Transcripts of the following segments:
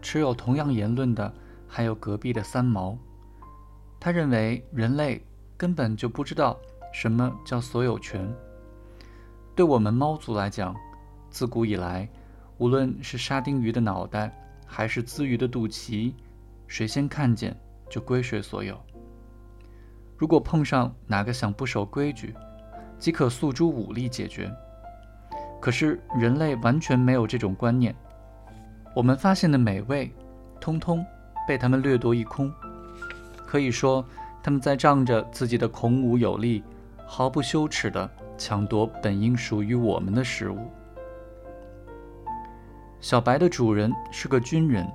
持有同样言论的还有隔壁的三毛。他认为人类根本就不知道什么叫所有权。对我们猫族来讲，自古以来，无论是沙丁鱼的脑袋，还是鲻鱼的肚脐，谁先看见就归谁所有。如果碰上哪个想不守规矩，即可诉诸武力解决。可是人类完全没有这种观念，我们发现的美味，通通被他们掠夺一空。可以说，他们在仗着自己的孔武有力，毫不羞耻地抢夺本应属于我们的食物。小白的主人是个军人，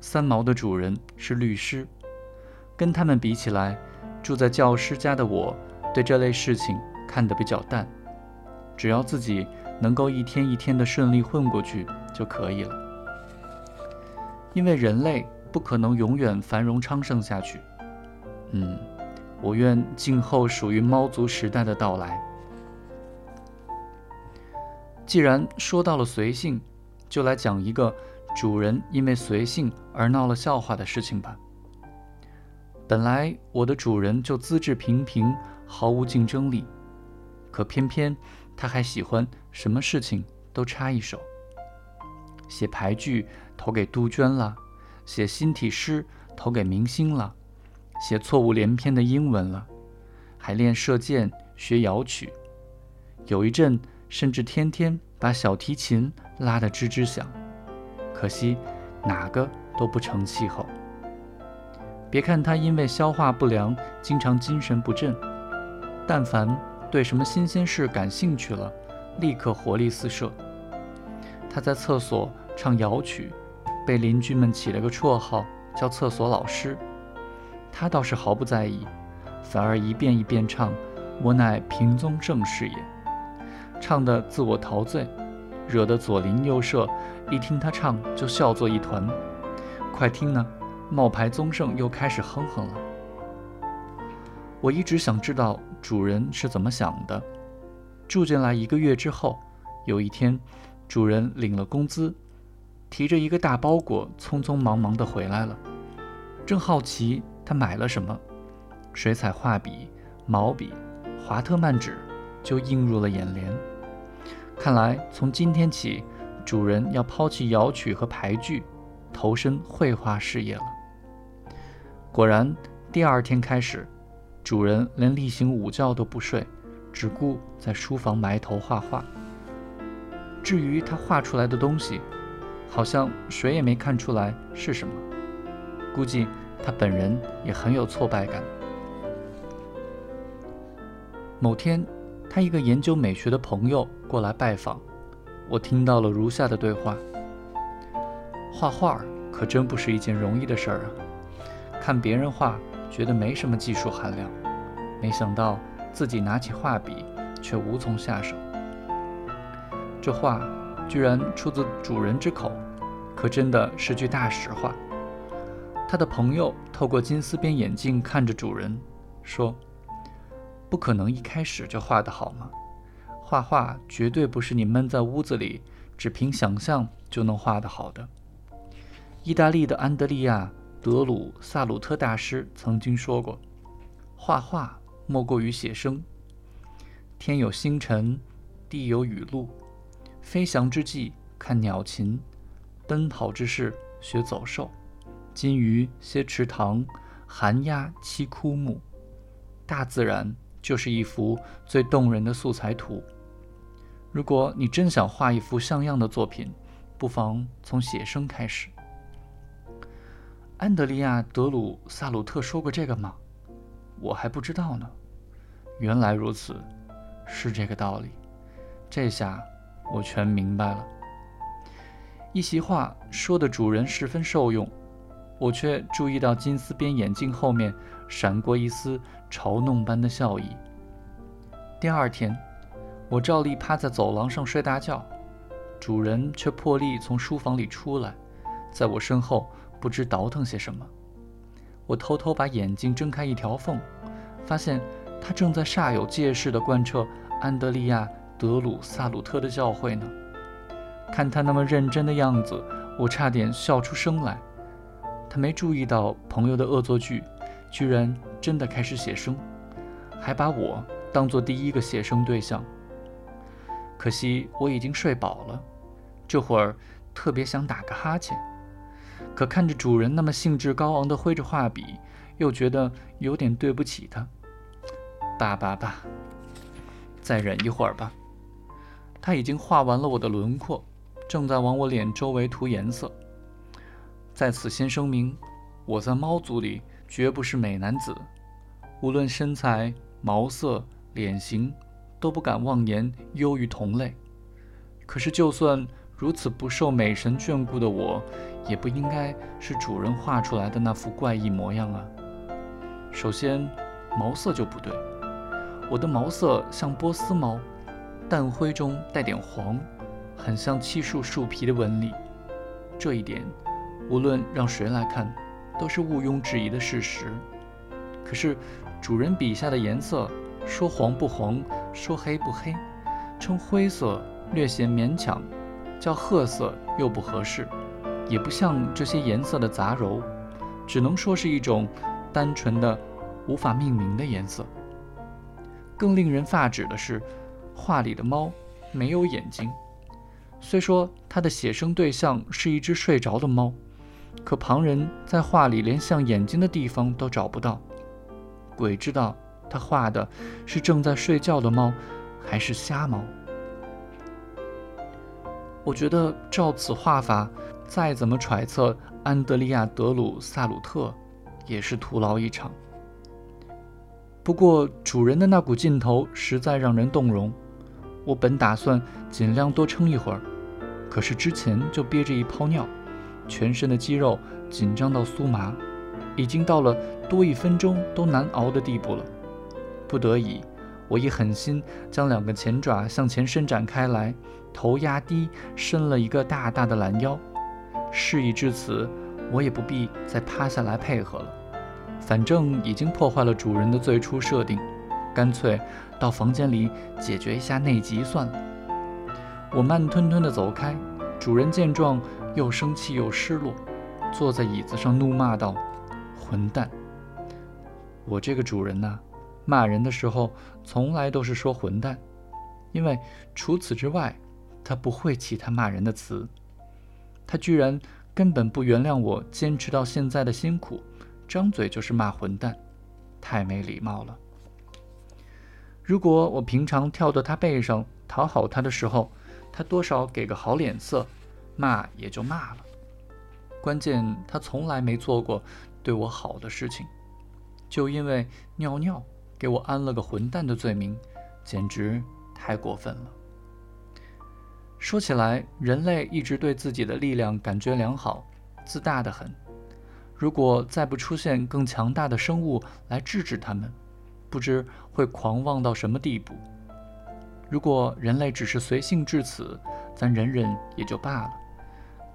三毛的主人是律师。跟他们比起来，住在教师家的我，对这类事情看得比较淡，只要自己。能够一天一天的顺利混过去就可以了，因为人类不可能永远繁荣昌盛下去。嗯，我愿静候属于猫族时代的到来。既然说到了随性，就来讲一个主人因为随性而闹了笑话的事情吧。本来我的主人就资质平平，毫无竞争力，可偏偏。他还喜欢什么事情都插一手，写牌剧投给杜鹃了，写新体诗投给明星了，写错误连篇的英文了，还练射箭学摇曲，有一阵甚至天天把小提琴拉得吱吱响。可惜哪个都不成气候。别看他因为消化不良经常精神不振，但凡。对什么新鲜事感兴趣了，立刻活力四射。他在厕所唱摇曲，被邻居们起了个绰号叫“厕所老师”。他倒是毫不在意，反而一遍一遍唱：“我乃平宗正士也。”唱得自我陶醉，惹得左邻右舍一听他唱就笑作一团。快听呢，冒牌宗盛又开始哼哼了。我一直想知道主人是怎么想的。住进来一个月之后，有一天，主人领了工资，提着一个大包裹，匆匆忙忙地回来了。正好奇他买了什么，水彩画笔、毛笔、华特曼纸就映入了眼帘。看来从今天起，主人要抛弃摇曲和牌具，投身绘画事业了。果然，第二天开始。主人连例行午觉都不睡，只顾在书房埋头画画。至于他画出来的东西，好像谁也没看出来是什么。估计他本人也很有挫败感。某天，他一个研究美学的朋友过来拜访，我听到了如下的对话：画画可真不是一件容易的事儿啊！看别人画。觉得没什么技术含量，没想到自己拿起画笔却无从下手。这画居然出自主人之口，可真的是句大实话。他的朋友透过金丝边眼镜看着主人，说：“不可能一开始就画得好吗？画画绝对不是你闷在屋子里只凭想象就能画得好的。”意大利的安德利亚。德鲁萨鲁特大师曾经说过：“画画莫过于写生。天有星辰，地有雨露，飞翔之际看鸟禽，奔跑之势学走兽，金鱼歇池塘，寒鸦栖枯木。大自然就是一幅最动人的素材图。如果你真想画一幅像样的作品，不妨从写生开始。”安德利亚·德鲁萨鲁特说过这个吗？我还不知道呢。原来如此，是这个道理。这下我全明白了。一席话说的主人十分受用，我却注意到金丝边眼镜后面闪过一丝嘲弄般的笑意。第二天，我照例趴在走廊上睡大觉，主人却破例从书房里出来，在我身后。不知倒腾些什么，我偷偷把眼睛睁开一条缝，发现他正在煞有介事地贯彻安德利亚·德鲁萨鲁特的教诲呢。看他那么认真的样子，我差点笑出声来。他没注意到朋友的恶作剧，居然真的开始写生，还把我当做第一个写生对象。可惜我已经睡饱了，这会儿特别想打个哈欠，可看着主人那么兴致高昂地挥着画笔，又觉得有点对不起他。罢罢罢，再忍一会儿吧。他已经画完了我的轮廓，正在往我脸周围涂颜色。在此先声明，我在猫族里绝不是美男子，无论身材、毛色、脸型，都不敢妄言优于同类。可是，就算如此不受美神眷顾的我，也不应该是主人画出来的那副怪异模样啊。首先，毛色就不对，我的毛色像波斯猫，淡灰中带点黄，很像漆树树皮的纹理。这一点。无论让谁来看，都是毋庸置疑的事实。可是，主人笔下的颜色，说黄不黄，说黑不黑，称灰色略显勉强，叫褐色又不合适，也不像这些颜色的杂糅，只能说是一种单纯的、无法命名的颜色。更令人发指的是，画里的猫没有眼睛，虽说它的写生对象是一只睡着的猫。可旁人在画里连像眼睛的地方都找不到，鬼知道他画的是正在睡觉的猫，还是瞎猫。我觉得照此画法，再怎么揣测安德利亚·德鲁萨鲁特，也是徒劳一场。不过主人的那股劲头实在让人动容，我本打算尽量多撑一会儿，可是之前就憋着一泡尿。全身的肌肉紧张到酥麻，已经到了多一分钟都难熬的地步了。不得已，我一狠心将两个前爪向前伸展开来，头压低，伸了一个大大的懒腰。事已至此，我也不必再趴下来配合了。反正已经破坏了主人的最初设定，干脆到房间里解决一下内急算了。我慢吞吞地走开，主人见状。又生气又失落，坐在椅子上怒骂道：“混蛋！”我这个主人呐，骂人的时候从来都是说“混蛋”，因为除此之外，他不会其他骂人的词。他居然根本不原谅我坚持到现在的辛苦，张嘴就是骂“混蛋”，太没礼貌了。如果我平常跳到他背上讨好他的时候，他多少给个好脸色。骂也就骂了，关键他从来没做过对我好的事情，就因为尿尿给我安了个混蛋的罪名，简直太过分了。说起来，人类一直对自己的力量感觉良好，自大的很。如果再不出现更强大的生物来制止他们，不知会狂妄到什么地步。如果人类只是随性至此，咱忍忍也就罢了。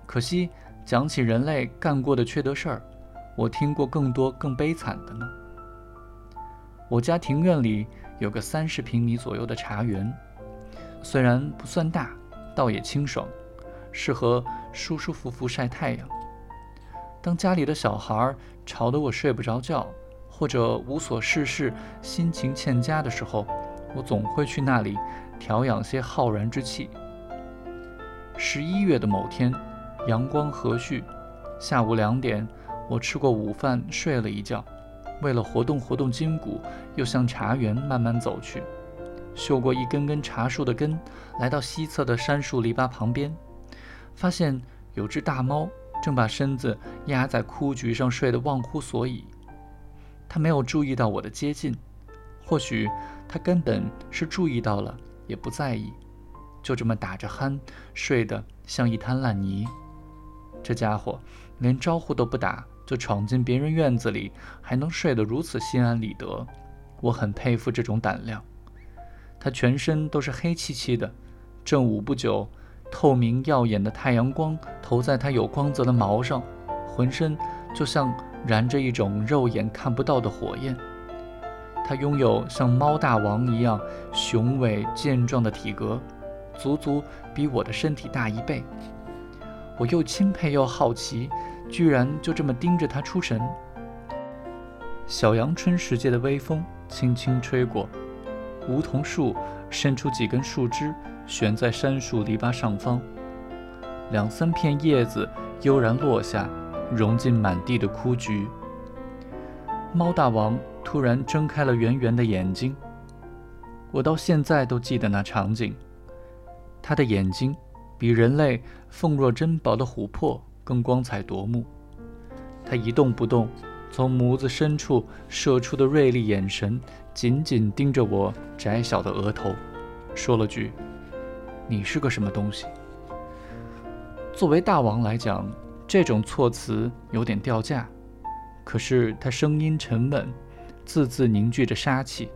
可惜，讲起人类干过的缺德事儿，我听过更多更悲惨的呢。我家庭院里有个三十平米左右的茶园，虽然不算大，倒也清爽，适合舒舒服服晒太阳。当家里的小孩吵得我睡不着觉，或者无所事事、心情欠佳的时候，我总会去那里调养些浩然之气。十一月的某天。阳光和煦，下午两点，我吃过午饭，睡了一觉。为了活动活动筋骨，又向茶园慢慢走去。嗅过一根根茶树的根，来到西侧的杉树篱笆旁边，发现有只大猫正把身子压在枯菊上睡得忘乎所以。他没有注意到我的接近，或许他根本是注意到了，也不在意，就这么打着鼾，睡得像一滩烂泥。这家伙连招呼都不打就闯进别人院子里，还能睡得如此心安理得，我很佩服这种胆量。他全身都是黑漆漆的，正午不久，透明耀眼的太阳光投在他有光泽的毛上，浑身就像燃着一种肉眼看不到的火焰。它拥有像猫大王一样雄伟健壮的体格，足足比我的身体大一倍。我又钦佩又好奇，居然就这么盯着他出神。小阳春时节的微风轻轻吹过，梧桐树伸出几根树枝，悬在杉树篱笆上方。两三片叶子悠然落下，融进满地的枯菊。猫大王突然睁开了圆圆的眼睛，我到现在都记得那场景。他的眼睛。比人类凤若珍宝的琥珀更光彩夺目。他一动不动，从眸子深处射出的锐利眼神紧紧盯着我窄小的额头，说了句：“你是个什么东西？”作为大王来讲，这种措辞有点掉价。可是他声音沉稳，字字凝聚着杀气，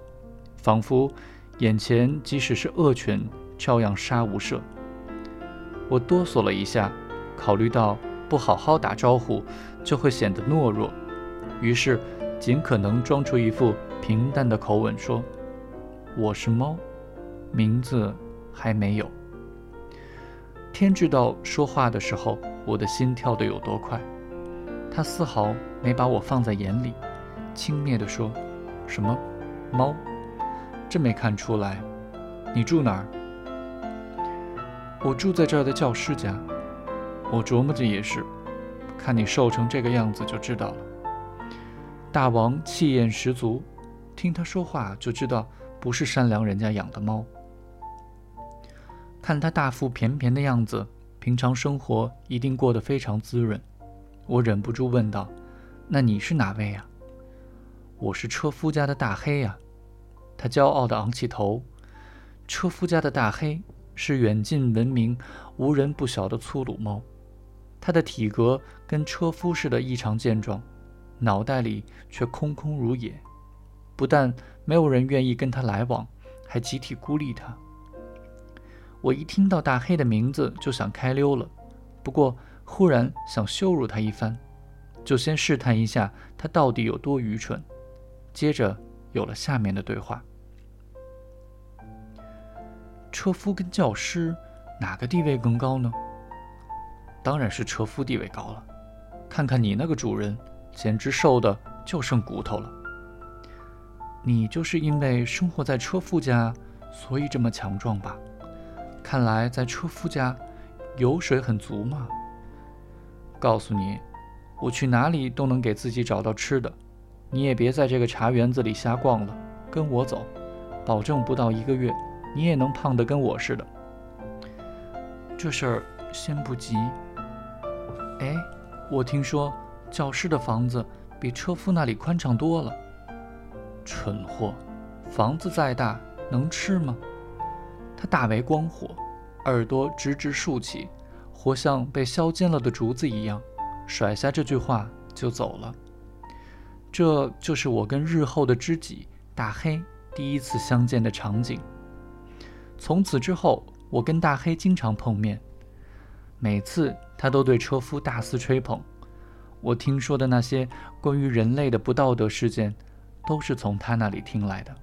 仿佛眼前即使是恶犬，照样杀无赦。我哆嗦了一下，考虑到不好好打招呼就会显得懦弱，于是尽可能装出一副平淡的口吻说：“我是猫，名字还没有。”天知道说话的时候我的心跳得有多快。他丝毫没把我放在眼里，轻蔑地说：“什么猫？真没看出来。你住哪儿？”我住在这儿的教师家，我琢磨着也是，看你瘦成这个样子就知道了。大王气焰十足，听他说话就知道不是善良人家养的猫。看他大腹便便的样子，平常生活一定过得非常滋润。我忍不住问道：“那你是哪位呀？”“我是车夫家的大黑呀。”他骄傲地昂起头。车夫家的大黑。是远近闻名、无人不晓的粗鲁猫，它的体格跟车夫似的异常健壮，脑袋里却空空如也。不但没有人愿意跟它来往，还集体孤立它。我一听到大黑的名字就想开溜了，不过忽然想羞辱他一番，就先试探一下他到底有多愚蠢。接着有了下面的对话。车夫跟教师，哪个地位更高呢？当然是车夫地位高了。看看你那个主人，简直瘦的就剩骨头了。你就是因为生活在车夫家，所以这么强壮吧？看来在车夫家，油水很足嘛。告诉你，我去哪里都能给自己找到吃的。你也别在这个茶园子里瞎逛了，跟我走，保证不到一个月。你也能胖得跟我似的。这事儿先不急。哎，我听说教师的房子比车夫那里宽敞多了。蠢货，房子再大能吃吗？他大为光火，耳朵直直竖起，活像被削尖了的竹子一样，甩下这句话就走了。这就是我跟日后的知己大黑第一次相见的场景。从此之后，我跟大黑经常碰面，每次他都对车夫大肆吹捧。我听说的那些关于人类的不道德事件，都是从他那里听来的。